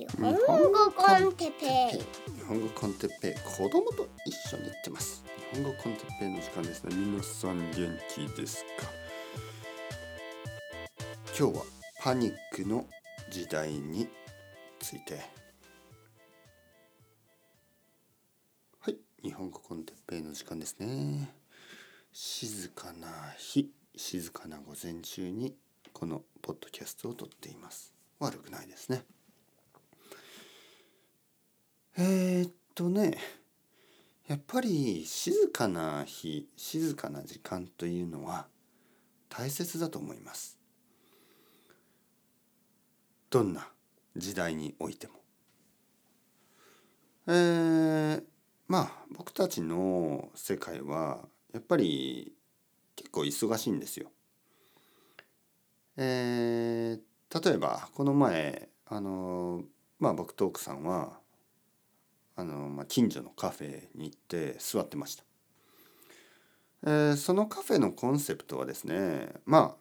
日本語コンテッペイ。日本語コンテッペイ。子供と一緒に行ってます。日本語コンテッペイの時間ですね皆さん元気ですか？今日はパニックの時代について。はい。日本語コンテッペイの時間ですね。静かな日静かな午前中にこのポッドキャストを撮っています。悪くないですねえー、っとねやっぱり静かな日静かな時間というのは大切だと思います。どんな時代においても。えー、まあ僕たちの世界はやっぱり結構忙しいんですよ。えー、例えばこの前あのまあ僕と奥さんはあの、まあ、近所のカフェに行って座ってました、えー、そのカフェのコンセプトはですねまあ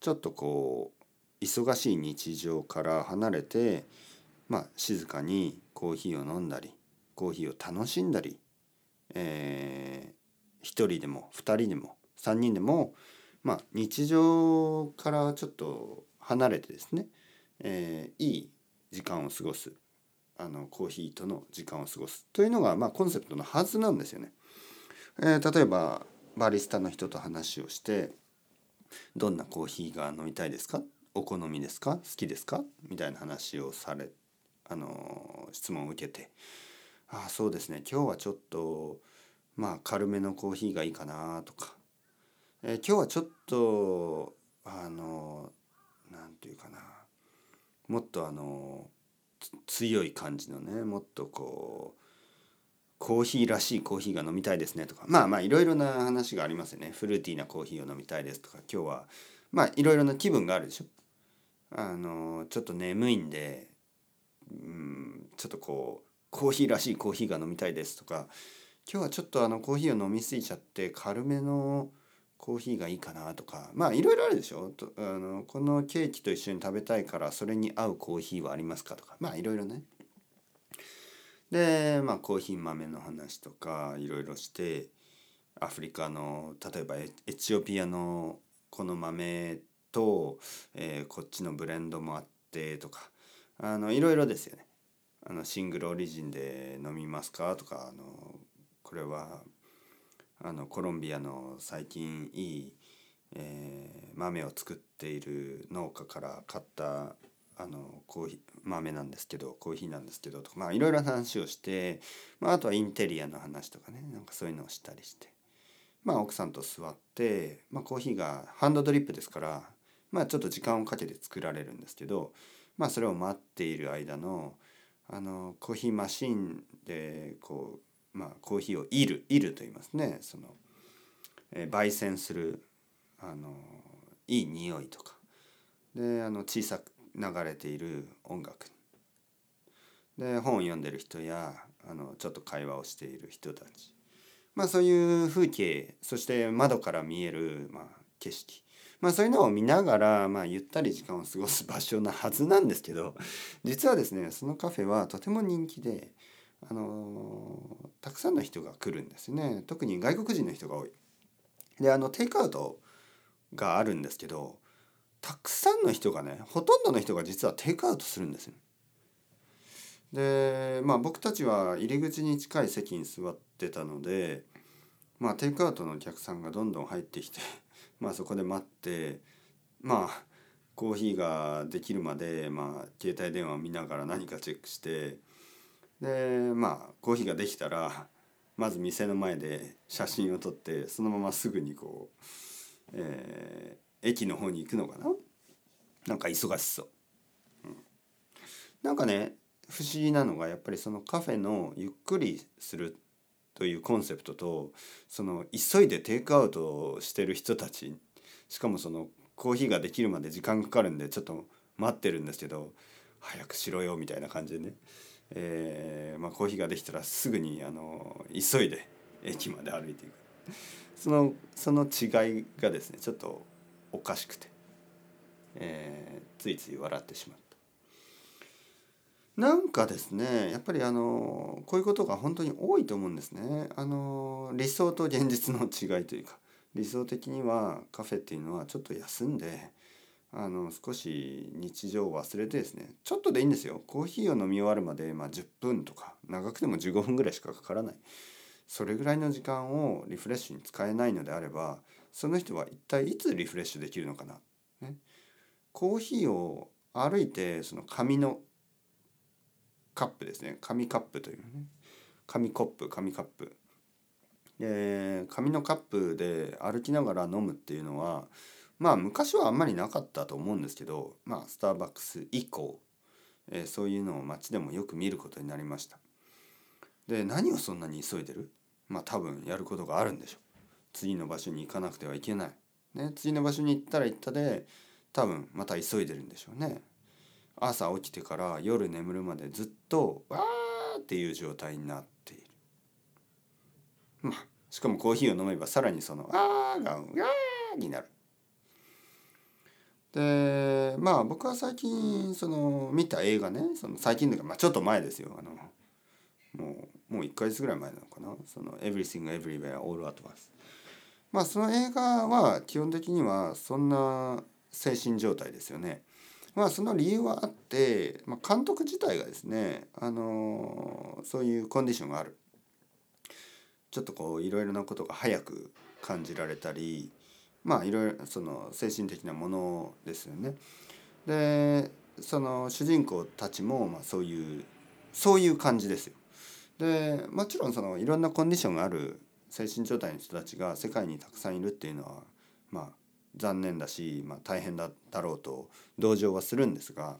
ちょっとこう忙しい日常から離れてまあ静かにコーヒーを飲んだりコーヒーを楽しんだり、えー、1人でも2人でも3人でもまあ、日常からちょっと離れてですね、えー、いい時間を過ごす。あのコーヒーとの時間を過ごすというのが、まあ、コンセプトのはずなんですよね。えー、例えばバリスタの人と話をして「どんなコーヒーが飲みたいですか?」「お好みですか？好きですか?」みたいな話をされあの質問を受けて「ああそうですね今日はちょっとまあ軽めのコーヒーがいいかな」とかえー、今日はちょっとあの何て言うかなもっとあの強い感じのねもっとこうコーヒーらしいコーヒーが飲みたいですねとかまあまあいろいろな話がありますよね。フルーティーなコーヒーを飲みたいですとか今日はまあいろいろな気分があるでしょ。あのちょっと眠いんでうんちょっとこうコーヒーらしいコーヒーが飲みたいですとか今日はちょっとあのコーヒーを飲みすぎちゃって軽めのコーヒーがいいかなとかまあいろいろあるでしょ？とあのこのケーキと一緒に食べたいからそれに合うコーヒーはありますかとか。まあいろいろね。でまあコーヒー豆の話とかいろいろしてアフリカの例えばエチオピアのこの豆と、えー、こっちのブレンドもあってとかあのいろいろですよね。あのシングルオリジンで飲みますか？とかあのこれはあのコロンビアの最近いい、えー、豆を作っている農家から買ったあのコーヒー豆なんですけどコーヒーなんですけどとかまあいろいろ話をして、まあ、あとはインテリアの話とかねなんかそういうのをしたりして。まあ奥さんと座って、まあ、コーヒーがハンドドリップですからまあちょっと時間をかけて作られるんですけどまあそれを待っている間のあのコーヒーマシンでこうまあ、コーヒーをいるいると言いますね。その、えー、焙煎するあのいい匂いとか。であの小さく流れている音楽。で本を読んでる人やあのちょっと会話をしている人たち。まあそういう風景そして窓から見える、まあ、景色。まあそういうのを見ながら、まあ、ゆったり時間を過ごす場所なはずなんですけど実はですねそのカフェはとても人気であのたくさんの人が来るんですね特に外国人の人が多い。であのテイクアウトがあるんですけどたくさんの人がねほとんどの人が実はテイクアウトするんですよ。でまあ僕たちは入り口に近い席に座ってたのでまあテイクアウトのお客さんがどんどん入ってきて まあそこで待ってまあコーヒーができるまでまあ携帯電話を見ながら何かチェックしてでまあコーヒーができたらまず店の前で写真を撮ってそのまますぐにこう、えー、駅の方に行くのかな。なんか忙しそう、うん、なんかね不思議なのがやっぱりそのカフェのゆっくりするというコンセプトとその急いでテイクアウトしてる人たちしかもそのコーヒーができるまで時間かかるんでちょっと待ってるんですけど早くしろよみたいな感じでね。えーまあ、コーヒーができたらすぐにあの急いで駅まで歩いていくそのその違いがですねちょっとおかしくて、えー、ついつい笑ってしまった。なんかですねやっぱりあのこういうことが本当に多いと思うんですね。あの理想と現実の違いというか理想的にはカフェっていうのはちょっと休んであの少し日常を忘れてですねちょっとでいいんですよ。コーヒーを飲み終わるまで、まあ、10分とか長くても15分ぐらいしかかからない。それぐらいの時間をリフレッシュに使えないのであればその人は一体いつリフレッシュできるのかな、ね、コーヒーを歩いてその紙のカップですね。紙カップというね。紙コップ紙カップ。で紙のカップで歩きながら飲むっていうのはまあ昔はあんまりなかったと思うんですけどまあスターバックス以降、えー、そういうのを街でもよく見ることになりました。で何をそんなに急いでる？まあ多分やることがあるんでしょう。次の場所に行かなくてはいけない、ね、次の場所に行ったら行ったで多分また急いでるんでしょうね。朝起きてから夜眠るまでずっとわーっていう状態になっている。まあしかもコーヒーを飲めばさらにその「あー」が「わー」になる。でまあ僕は最近その見た映画ねその最近というか、まあ、ちょっと前ですよあのもうもう1ヶ月ぐらい前なのかな「その Everything Everywhere All at Once」まあその映画は基本的にはそんな精神状態ですよね。まあその理由はあって、まあ、監督自体がですね、あのそういうコンディションがある。ちょっとこういろいろなことが早く感じられたりまあいろいろその精神的なものですよね。でその主人公たちもまあそういうそういう感じですよ。でもちろんそのいろんなコンディションがある精神状態の人たちが世界にたくさんいるっていうのはまあ残念だし、まあ、大変だだろうと同情はするんですが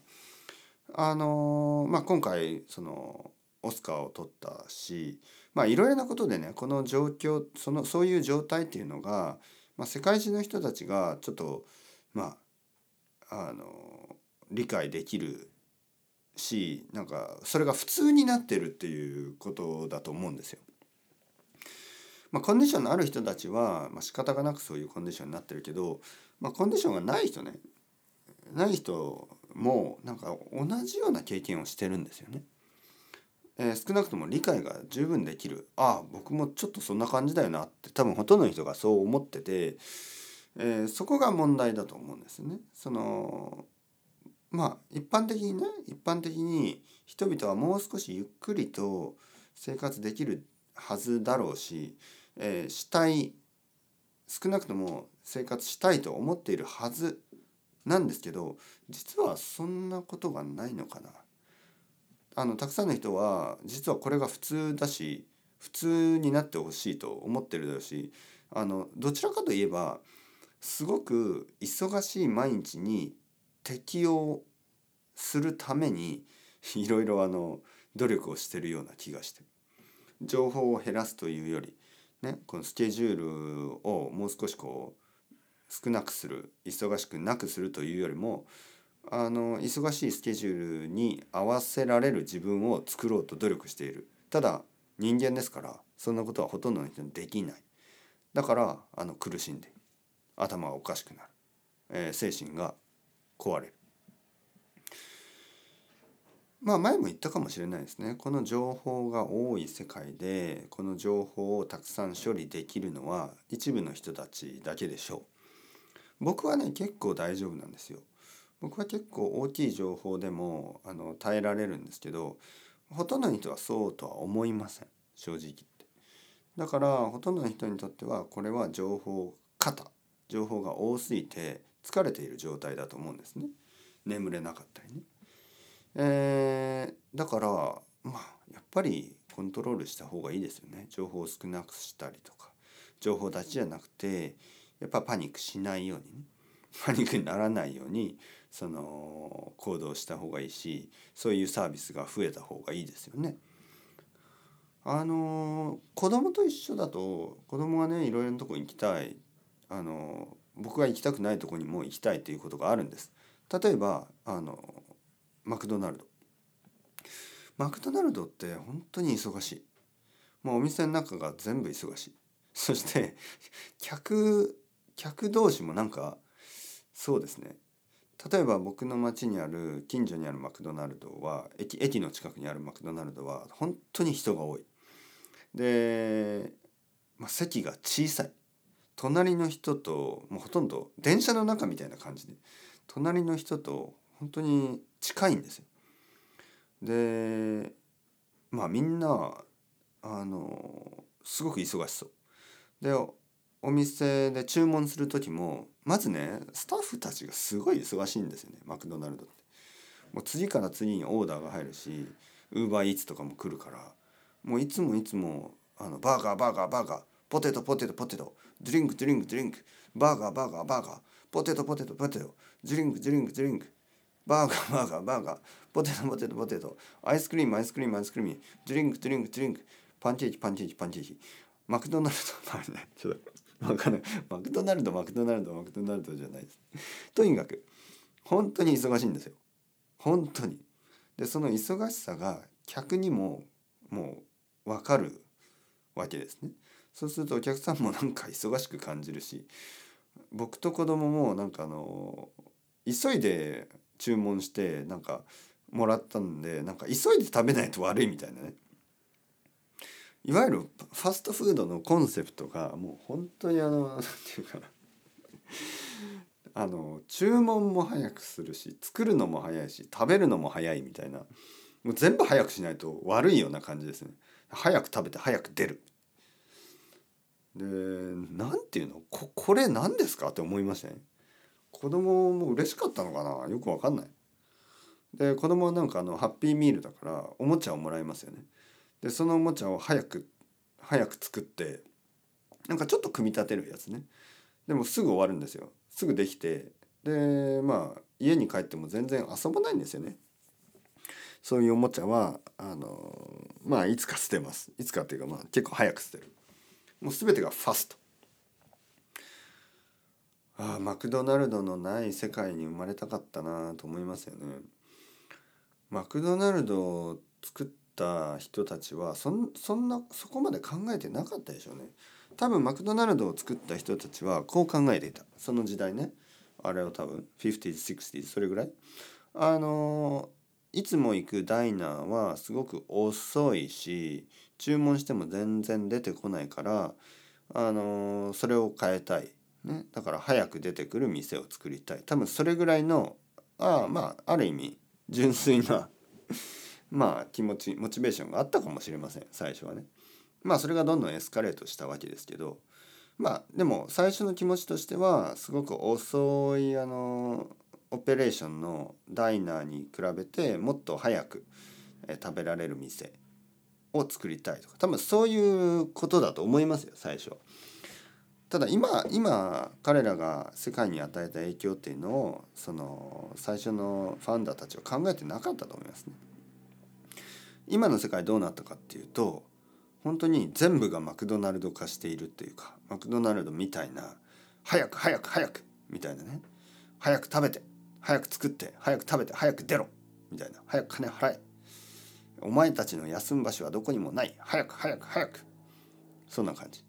あのまあ、今回そのオスカーを取ったしまあいろいろなことでねこの状況そのそういう状態っていうのが、まあ、世界中の人たちがちょっとまああの理解できるしなんかそれが普通になってるっていうことだと思うんですよ。まあ、コンディションのある人たちは、まあ、仕方がなくそういうコンディションになってるけど、まあ、コンディションがない人ねない人もなんか同じような経験をしてるんですよね。えー、少なくとも理解が十分できるああ僕もちょっとそんな感じだよなって多分ほとんどの人がそう思ってて、えー、そこが問題だと思うんですね。そのまあ一般的にね一般的に人々はもう少しゆっくりと生活できるはずだろうしえー、したい少なくとも生活したいと思っているはずなんですけど実はそんなことがないのかな。あのたくさんの人は実はこれが普通だし普通になってほしいと思ってるだろうしあのどちらかといえばすごく忙しい毎日に適応するためにいろいろあの努力をしてるような気がして情報を減らすというよりね、このスケジュールをもう少しこう少なくする忙しくなくするというよりもあの忙しいスケジュールに合わせられる自分を作ろうと努力している。ただ人間ですからそんなことはほとんどの人にできない。だからあの苦しんで頭がおかしくなる、えー、精神が壊れる。まあ前も言ったかもしれないですね。この情報が多い世界でこの情報をたくさん処理できるのは一部の人たちだけでしょう。僕はね結構大丈夫なんですよ。僕は結構大きい情報でもあの耐えられるんですけどほとんどの人はそうとは思いません。正直言って。だからほとんどの人にとってはこれは情報過多。情報が多すぎて疲れている状態だと思うんですね。眠れなかったりね。えー、だからまあやっぱりコントロールした方がいいですよね。情報を少なくしたりとか。情報だけじゃなくてやっぱパニックしないようにね。パニックにならないようにその行動した方がいいしそういうサービスが増えた方がいいですよね。あの子供と一緒だと子供がねいろいろなとこ行きたい。あの僕が行きたくないとこにも行きたいということがあるんです。例えばあのマクドナルド。マクドナルドって本当に忙しい。もうお店の中が全部忙しい。そして客客同士もなんかそうですね。例えば僕の町にある近所にあるマクドナルドは駅駅の近くにあるマクドナルドは本当に人が多い。で、まあ、席が小さい隣の人ともうほとんど電車の中みたいな感じで隣の人と本当に近いんですよ。でまあみんなあのすごく忙しそう。でお店で注文する時もまずねスタッフたちがすごい忙しいんですよねマクドナルドって。もう次から次にオーダーが入るしウーバーイーツとかも来るからもういつもいつもあのバーガーバーガーバーガーポテトポテトポテトドリンクドリンクドリンクバーガーバーガーバーガーポテトポテトポテトドリンクドリンクドリンクバーガー バーガーバーガーポテトポテトポテトアイスクリームアイスクリームアイスクリームドリンクドリンクドリンクパンケーキパンケーキパンケーキマクドナルドまあねちょっとわかんない。マクドナルドマクドナルドマクドナルドじゃないです。とにかく本当に忙しいんですよ。本当に。でその忙しさが客にももう分かるわけですね。そうするとお客さんもなんか忙しく感じるし僕と子供もなんかあの急いで注文してなんかもらったんでなんか急いで食べないと悪いみたいなね。いわゆるファストフードのコンセプトがもう本当にあの 何て言うかな。あの注文も早くするし作るのも早いし食べるのも早いみたいな。もう全部早くしないと悪いような感じですね。早く食べて早く出る。で何ていうの？ここれ何ですかって思いましたね子供も嬉しかったのかな？よくわかんない。で子供はなんかあのハッピーミールだからおもちゃをもらいますよね。でそのおもちゃを早く早く作ってなんかちょっと組み立てるやつね。でもすぐ終わるんですよ。すぐできてでまあ家に帰っても全然遊ばないんですよね。そういうおもちゃはあのまあいつか捨てます。いつかっていうかまあ結構早く捨てる。もう全てがファスト。ああマクドナルドのない世界に生まれたかったなと思いますよね。マクドナルドを作った人たちはそんそんなそこまで考えてなかったでしょうね。多分マクドナルドを作った人たちはこう考えていた。その時代ね。あれを多分 50s 60s それぐらい。あのいつも行くダイナーはすごく遅いし注文しても全然出てこないからあのそれを変えたい、ね、だから早く出てくる店を作りたい。多分それぐらいのあまあある意味純粋なまあ気持ちモチベーションがあったかもしれません最初はね。まあそれがどんどんエスカレートしたわけですけどまあでも最初の気持ちとしてはすごく遅いあのオペレーションのダイナーに比べてもっと早く食べられる店を作りたいとか多分そういうことだと思いますよ最初。ただ今今彼らが世界に与えた影響っていうのをその最初のファンダーたちは考えてなかったと思いますね。今の世界どうなったかっていうと本当に全部がマクドナルド化しているっていうかマクドナルドみたいな早く早く早くみたいなね。早く食べて早く作って早く食べて早く出ろみたいな。早く金払え。お前たちの休む場所はどこにもない。早く早く早く。そんな感じ。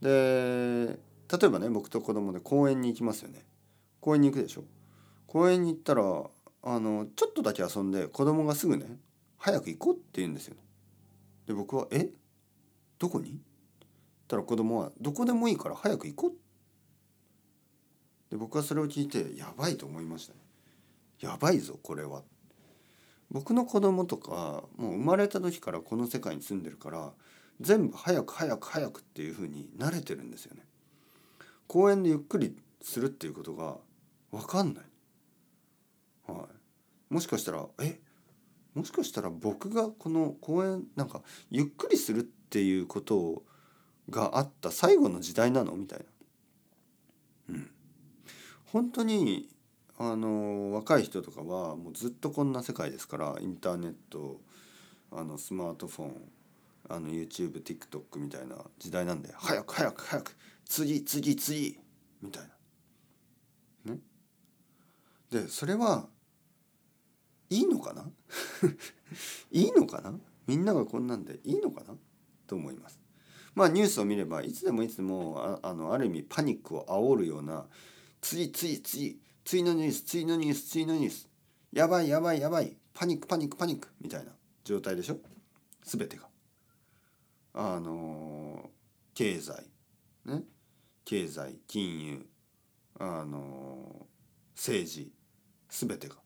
で例えばね僕と子供で公園に行きますよね。公園に行くでしょ。公園に行ったらあのちょっとだけ遊んで子供がすぐね早く行こうって言うんですよ。で僕は「え？どこに?」たら子供は「どこでもいいから早く行こう」で僕はそれを聞いてやばいと思いましたね。やばいぞこれは。僕の子供とかもう生まれた時からこの世界に住んでるから全部早く早く早くっていう風に慣れてるんですよね。公園でゆっくりするっていうことが分かんない。はい。もしかしたらえ？もしかしたら僕がこの公園なんかゆっくりするっていうことがあった最後の時代なのみたいなうん本当にあの若い人とかはもうずっとこんな世界ですからインターネットあのスマートフォンあの YouTubeTikTok みたいな時代なんで早く早く早く次次次みたいな。ね。でそれはいいのかな？いいのかな？みんながこんなんでいいのかな？と思います。まあニュースを見ればいつでもいつでもああのある意味パニックを煽るような次次次次のニュース次のニュース次のニュースやばいやばいやばいパニックパニックパニックみたいな状態でしょ？全てが。あの経済ね？経済金融あの政治全てが。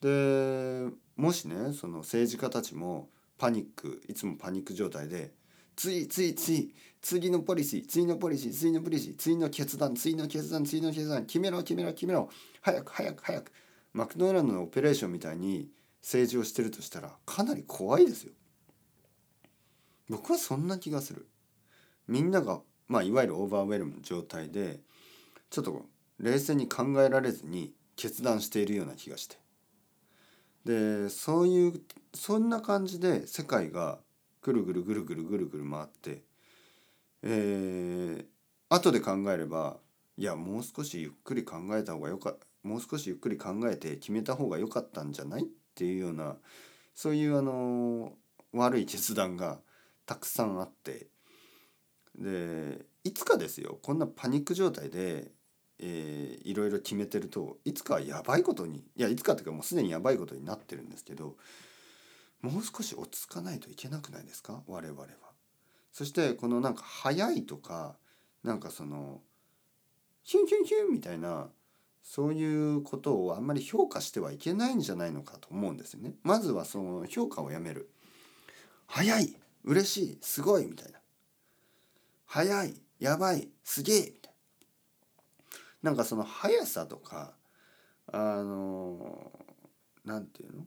でもしねその政治家たちもパニックいつもパニック状態で次次次次のポリシー次のポリシー次のポリシー次の決断次の決断次の決断決めろ決めろ決めろ早く早く早くマクドナルドのオペレーションみたいに政治をしてるとしたらかなり怖いですよ。僕はそんな気がする。みんなが、まあ、いわゆるオーバーウェルムの状態でちょっと冷静に考えられずに決断しているような気がしてでそういうそんな感じで世界がぐるぐるぐるぐるぐるぐる回ってえー、後で考えればいやもう少しゆっくり考えた方がよかもう少しゆっくり考えて決めた方が良かったんじゃないっていうようなそういうあの悪い決断がたくさんあってでいつかですよこんなパニック状態で、えー、いろいろ決めてるといつかはやばいことにいやいつかっていうかもうすでにやばいことになってるんですけどもう少し落ち着かないといけなくないですか？我々は。そしてこのなんか速いとかなんかそのヒュンヒュンヒュンみたいなそういうことをあんまり評価してはいけないんじゃないのかと思うんですよね。まずはその評価をやめる。早い嬉しいすごいみたいな。早いやばいすげえな。んかその速さとかあのなんていうの？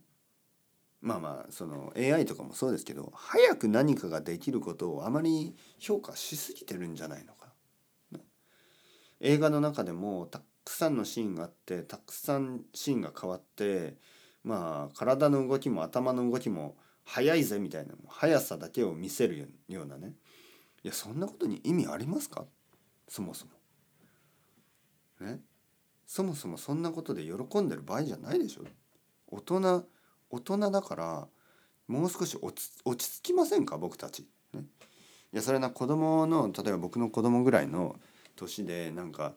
まあまあその AI とかもそうですけど早く何かができることをあまり評価しすぎてるんじゃないのか。映画の中でもたくさんのシーンがあってたくさんシーンが変わってまあ体の動きも頭の動きも速いぜみたいな速さだけを見せるようなねいやそんなことに意味ありますか？そもそも。ね。そもそもそんなことで喜んでる場合じゃないでしょ。大人大人だからもう少し落ち着きませんか？僕たち。ね、いやそれな子供の例えば僕の子供ぐらいの年でなんか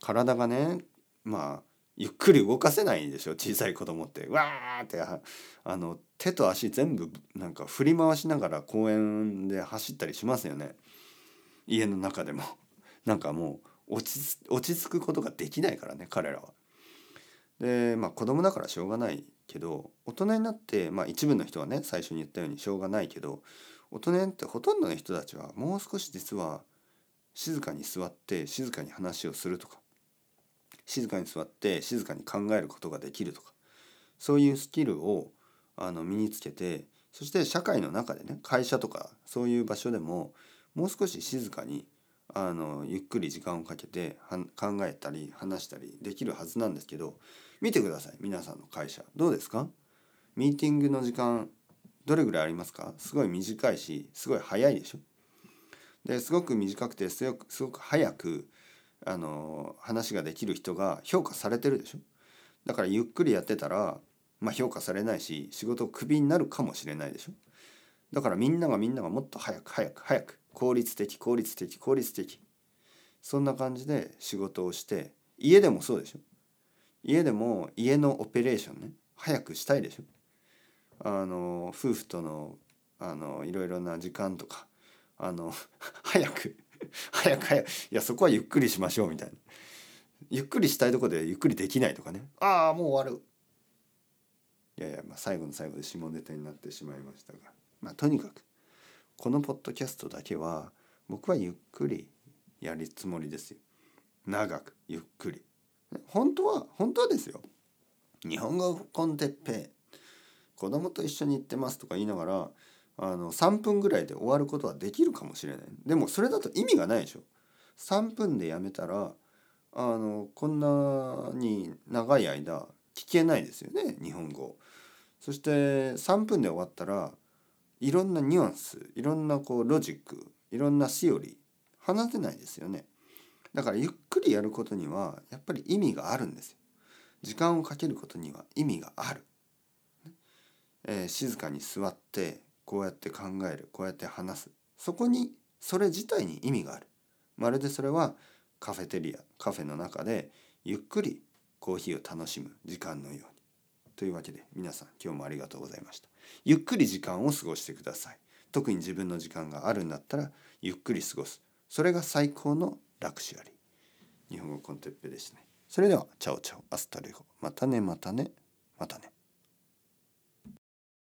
体がねまあゆっくり動かせないでしょ？小さい子供って。わーってあの手と足全部なんか振り回しながら公園で走ったりしますよね。家の中でも。なんかもう落ち着くことができないからね彼らは。でまあ子供だからしょうがないけど大人になってまあ一部の人はね最初に言ったようにしょうがないけど大人になってほとんどの人たちはもう少し実は静かに座って静かに話をするとか静かに座って静かに考えることができるとかそういうスキルをあの身につけてそして社会の中でね会社とかそういう場所でももう少し静かにあのゆっくり時間をかけて考えたり話したりできるはずなんですけど見てください皆さんの会社。どうですか？ミーティングの時間どれぐらいありますか？すごい短いしすごい早いでしょ？ですごく短くてすごく早くあの話ができる人が評価されてるでしょ？だからゆっくりやってたら、まあ、評価されないし仕事をクビになるかもしれないでしょ？だからみんながみんながもっと早く早く早く効率的効率的効率的。そんな感じで仕事をして家でもそうでしょ？家でも家のオペレーションね早くしたいでしょ？あの夫婦とのあのいろいろな時間とかあの 早く早く早くいやそこはゆっくりしましょうみたいな。ゆっくりしたいとこでゆっくりできないとかね。ああもう終わる。いやいや、まあ、最後の最後で下ネタになってしまいましたが。まあとにかくこのポッドキャストだけは僕はゆっくりやるつもりですよ。長くゆっくり。本当は本当はですよ。日本語コンテッペ子供と一緒に行ってますとか言いながらあの3分ぐらいで終わることはできるかもしれない。でもそれだと意味がないでしょ。3分でやめたらあのこんなに長い間聞けないですよね日本語。そして3分で終わったらいろんなニュアンスいろんなこうロジックいろんなシオリー話せないですよねだからゆっくりやることにはやっぱり意味があるんですよ。時間をかけることには意味がある。えー、静かに座ってこうやって考えるこうやって話すそこにそれ自体に意味がある。まるでそれはカフェテリアカフェの中でゆっくりコーヒーを楽しむ時間のようにというわけで皆さん今日もありがとうございましたゆっくり時間を過ごしてください。特に自分の時間があるんだったらゆっくり過ごす。それが最高の luxury 日本語 con Teppei でしたね。それでは Chao chao。Hasta luego。またねまたねまたね。